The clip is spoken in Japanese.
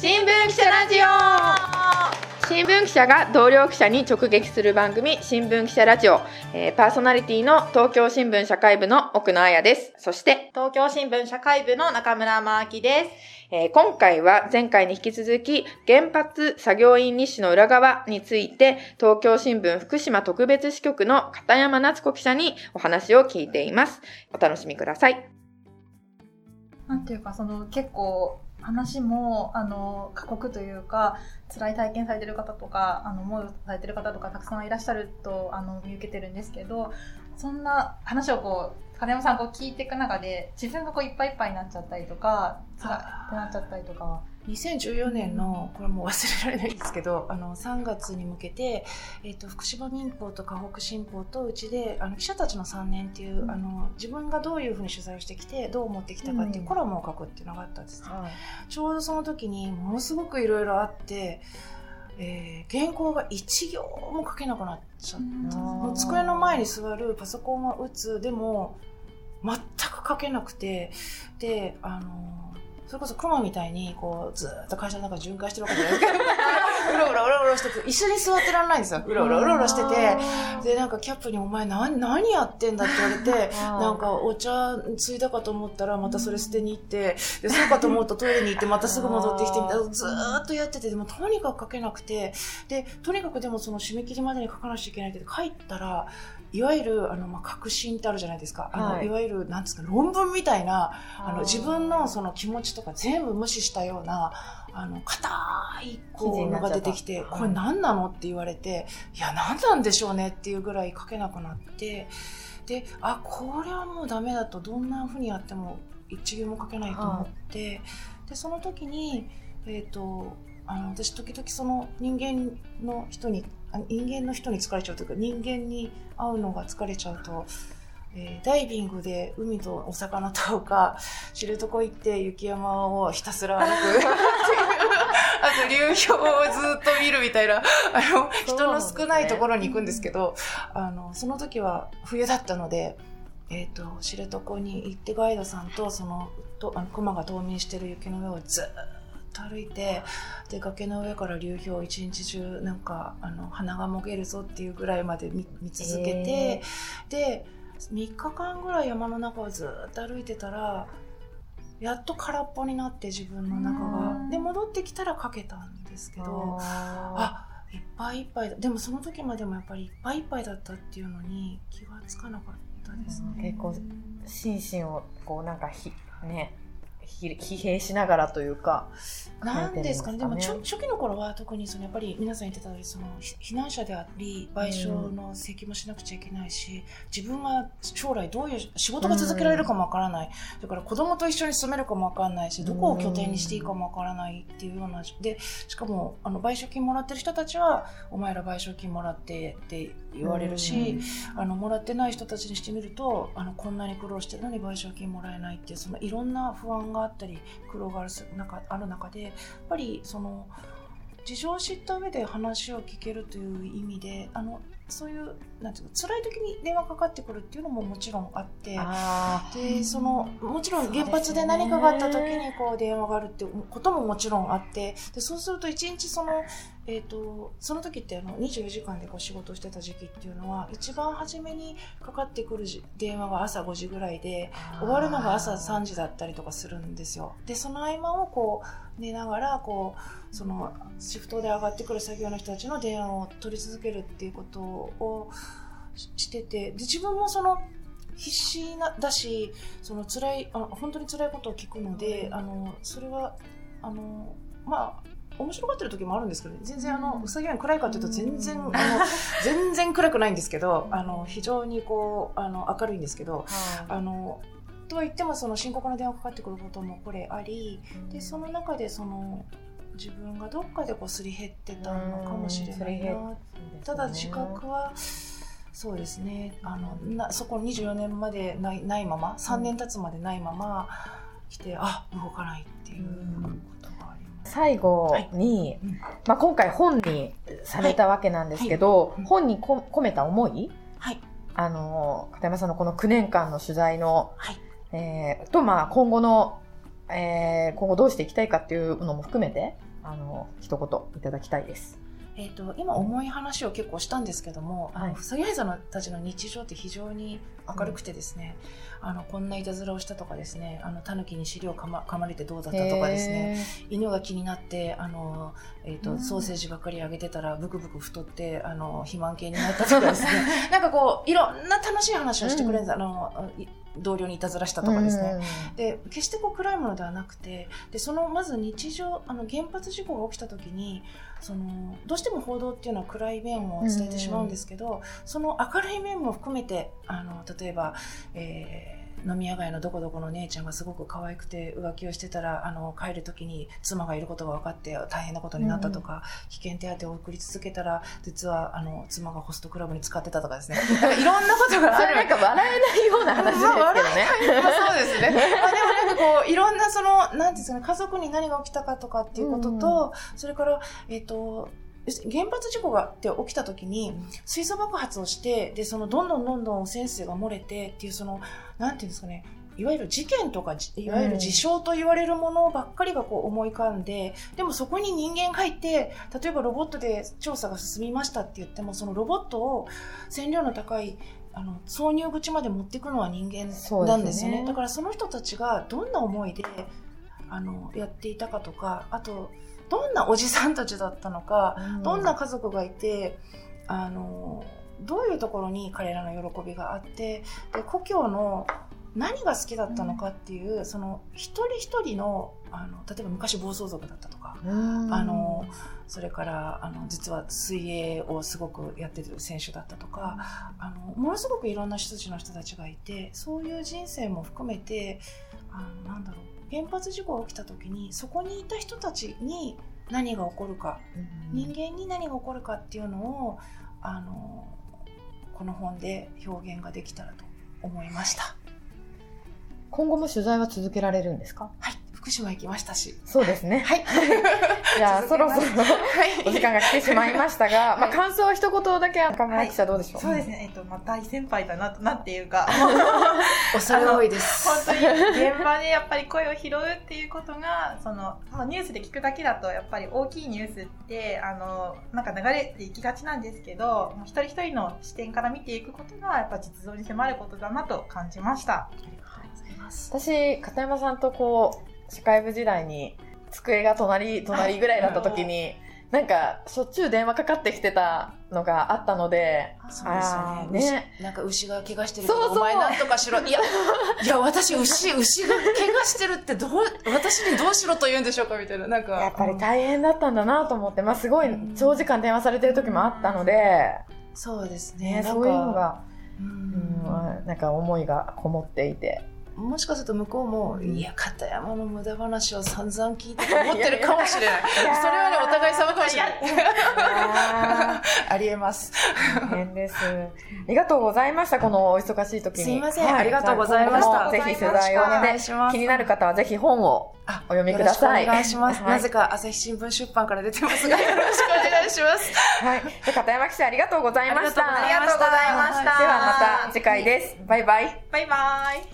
新聞記者ラジオ新聞記者が同僚記者に直撃する番組新聞記者ラジオ、えー、パーソナリティの東京新聞社会部の奥野彩ですそして東京新聞社会部の中村真明ですえー、今回は前回に引き続き原発作業員日誌の裏側について東京新聞福島特別支局の片山夏子記者にお話を聞いています。お楽しみください。なんていうかその結構話もあの過酷というか辛い体験されてる方とかあの思いをされてる方とかたくさんいらっしゃるとあの見受けてるんですけどそんな話をこう金山さんこう聞いていく中で自分がこういっぱいいっぱいになっちゃったりとか辛いってなっちゃったりとかは2014年のこれも忘れられないんですけどあの3月に向けて、えーと、福島民報と河北新報とうちであの記者たちの3年っていう、うん、あの自分がどういうふうに取材をしてきてどう思ってきたかっていうコラムを書くっていうのがあったんです、ね、うん、ちょうどその時にものすごくいろいろあって。えー、原稿が一行も書けなくなっちゃった。もう机の前に座るパソコンは打つ。でも全く書けなくて。であのそれこそ熊みたいに、こう、ずっと会社の中巡回してるわけじゃない。ですか。うろうろうろうろしてて、一緒に座ってらんないんですよ。うろうろうろうろしてて、で、なんかキャップにお前何、何やってんだって言われて、なんかお茶ついだかと思ったらまたそれ捨てに行って、で、そうかと思うとトイレに行ってまたすぐ戻ってきてみたいな、ずーっとやってて、でもとにかく書けなくて、で、とにかくでもその締め切りまでに書かなきゃいけないって書いたら、いわゆる、あの、まあ、確信ってあるじゃないですか。あの、はい、いわゆる、なんですか、論文みたいな、あの、自分のその気持ちとか全部無視したような、あの、硬いこうのが出てきて、これ何なのって言われて、いや、何なんでしょうねっていうぐらい書けなくなって、で、あ、これはもうダメだと、どんな風にやっても一行も書けないと思って、で、その時に、えっ、ー、と、あの私時々その人間の人に人間の人に疲れちゃうというか人間に会うのが疲れちゃうと、えー、ダイビングで海とお魚とか 知床行って雪山をひたすら歩く あと流氷をずっと見るみたいな あの人の少ないところに行くんですけどあのその時は冬だったので。えーと、知床に行ってガイドさんとそのとあの熊が冬眠してる雪の上をずっと歩いてで崖の上から流氷一日中なんかあの鼻がもげるぞっていうぐらいまで見続けて、えー、で3日間ぐらい山の中をずっと歩いてたらやっと空っぽになって自分の中がで戻ってきたらかけたんですけどあいっぱいいっぱいでもその時までもやっぱりいっぱいいっぱいだったっていうのに気がつかなかったですね。結構心身をこうなんかひね疲弊しながらというか。なんですかね。でも初期の頃は特にそのやっぱり皆さん言ってたようにその避難者であり賠償の請求もしなくちゃいけないし、自分が将来どういう仕事が続けられるかもわからない。だから子供と一緒に住めるかもわからないし、どこを拠点にしていいかもわからないっていうような。で、しかもあの賠償金もらってる人たちは、お前ら賠償金もらってって言われるし、あのもらってない人たちにしてみると、あのこんなに苦労してるのに賠償金もらえないっていうそのいろんな不安があったり苦労がある中ある中でやっぱりその事情を知った上で話を聞けるという意味であのそういうなんていうか辛い時に電話かかってくるっていうのももちろんあってでそのもちろん原発で何かがあった時にこう電話があるっていうことももちろんあってでそうすると一日そのえーと、その時ってあの24時間でこう仕事をしてた時期っていうのは一番初めにかかってくる電話が朝5時ぐらいで終わるのが朝3時だったりとかするんですよ。でその合間をこう寝ながらこうそのシフトで上がってくる作業の人たちの電話を取り続けるっていうことをしててで自分もその必死なだしその辛いあ本当に辛いことを聞くのであのそれはあのまあ面白がってる時もあるんですけど、ね、全然あの、うさぎ園暗いかというと全然、あの、全然暗くないんですけど、あの、非常にこう、あの、明るいんですけど、あの、とは言ってもその深刻な電話かかってくることもこれあり、で、その中でその、自分がどっかでこうすり減ってたのかもしれないな。ただ自覚は、そうですね。あのなそこ24年までないないまま3年経つまでないまま来て、あ動かないっていう最後に、はい、まあ、今回本にされたわけなんですけど、はい。はい、本にこ込めた思い、はい、あの片山さんのこの9年間の取材の、はい。えー、と、まあ、今後の、えー、今後どうしていきたいかっていうのも含めてあの、一言いただきたいです。えー、と今重い話を結構したんですけども、あはい。のふさぎさんたちの日常って非常に明るくてですね、あのこんないたずらをしたとかですねあのタヌキに尻をかま噛まれてどうだったとかですね犬が気になってあの、えーとうん。ソーセージばっかりあげてたらブクブク太ってあの肥満系になったとかですね。なんかこういろんな楽しい話をしてくれるんです、あのい同僚にいたずらしたとかですね、で決してこう暗いものではなくてでそのまず日常あの原発事故が起きた時にそのどうしても報道っていうのは暗い面を伝えてしまうんですけど、その明るい面も含めてあの例えば、えー飲み屋街のどこどこの姉ちゃんがすごく可愛くて浮気をしてたらあの帰る時に妻がいることが分かって大変なことになったとか、危険手当を送り続けたら実はあの妻がホストクラブに使ってたとかですね。いろんなことがある。それなんか笑えないような話ですけどね。まあそうですね。まあでもなんかこう、いろんなその、なんですかね、家族に何が起きたかとかっていうことと、それから、えっ、と、原発事故がって起きた時に水素爆発をしてでそのどんどんどんどん汚染水が漏れてっていうそのなんていうんですかねいわゆる事件とかじいわゆる事象と言われるものばっかりがこう思い浮かんで、でもそこに人間がいて例えばロボットで調査が進みましたって言ってもそのロボットを線量の高いあの挿入口まで持っていくのは人間なんですよねね。だからその人たちがどんな思いであのやっていたかとかあとどんなおじさんたちだったのか、どんな家族がいてあのどういうところに彼らの喜びがあってで故郷の何が好きだったのかっていう、その一人一人のあの例えば昔暴走族だったとか、うん。あのそれからあの実は水泳をすごくやってる選手だったとか、あのものすごくいろんな人たちの人たちがいてそういう人生も含めてあのなんだろう原発事故が起きた時にそこにいた人たちに何が起こるか人間に何が起こるかっていうのをあのこの本で表現ができたらと思いました。今後も取材は続けられるんですか？はい、福島行きましたし。そうですね。はい。じゃあ、そろそろはいお時間が来てしまいましたが、まあ、感想は一言だけ赤村記者どうでしょう、そうですね、えっと、まあ、大先輩だな、なんていうか、恐れ多いです。本当に現場でやっぱり声を拾うっていうことが、その、まあ、ニュースで聞くだけだと、やっぱり大きいニュースって、あの、なんか流れていきがちなんですけど、一人一人の視点から見ていくことが、やっぱ実像に迫ることだなと感じました。ありがとうございます。私、片山さんとこう、社会部時代に、机が隣、隣ぐらいだった時に、なんか、しょっちゅう電話かかってきてたのがあったので、そうですよね。ね牛なんか牛が怪我してるけどそうそうお前なんとかしろ。いや、いや、私、牛、牛が怪我してるってどう、私にどうしろと言うんでしょうかみたいな。なんか。やっぱり大変だったんだなと思って、まあ、すごい長時間電話されてる時もあったので、そうですね。そういうのが、ううんん、なんか思いがこもっていて。もしかすると向こうも、うんいや、片山の無駄話を散々聞いてと思ってるかもしれない。いやそれはね、お互い様かもしれない。あありえます。ー大変です。ありがとうございました、このお忙しい時に。すいませんはありがとうございましたぜひ取材をお願ねいします気になる方はぜひ本をあお読みくださいよろしくお願いします。はいなぜか朝日新聞出版から出てますが、よろしくお願いします。はい。じゃあ片山記者ありがとうございました。ありがとうございましたではまた次回です。バイバイ。バイバイ。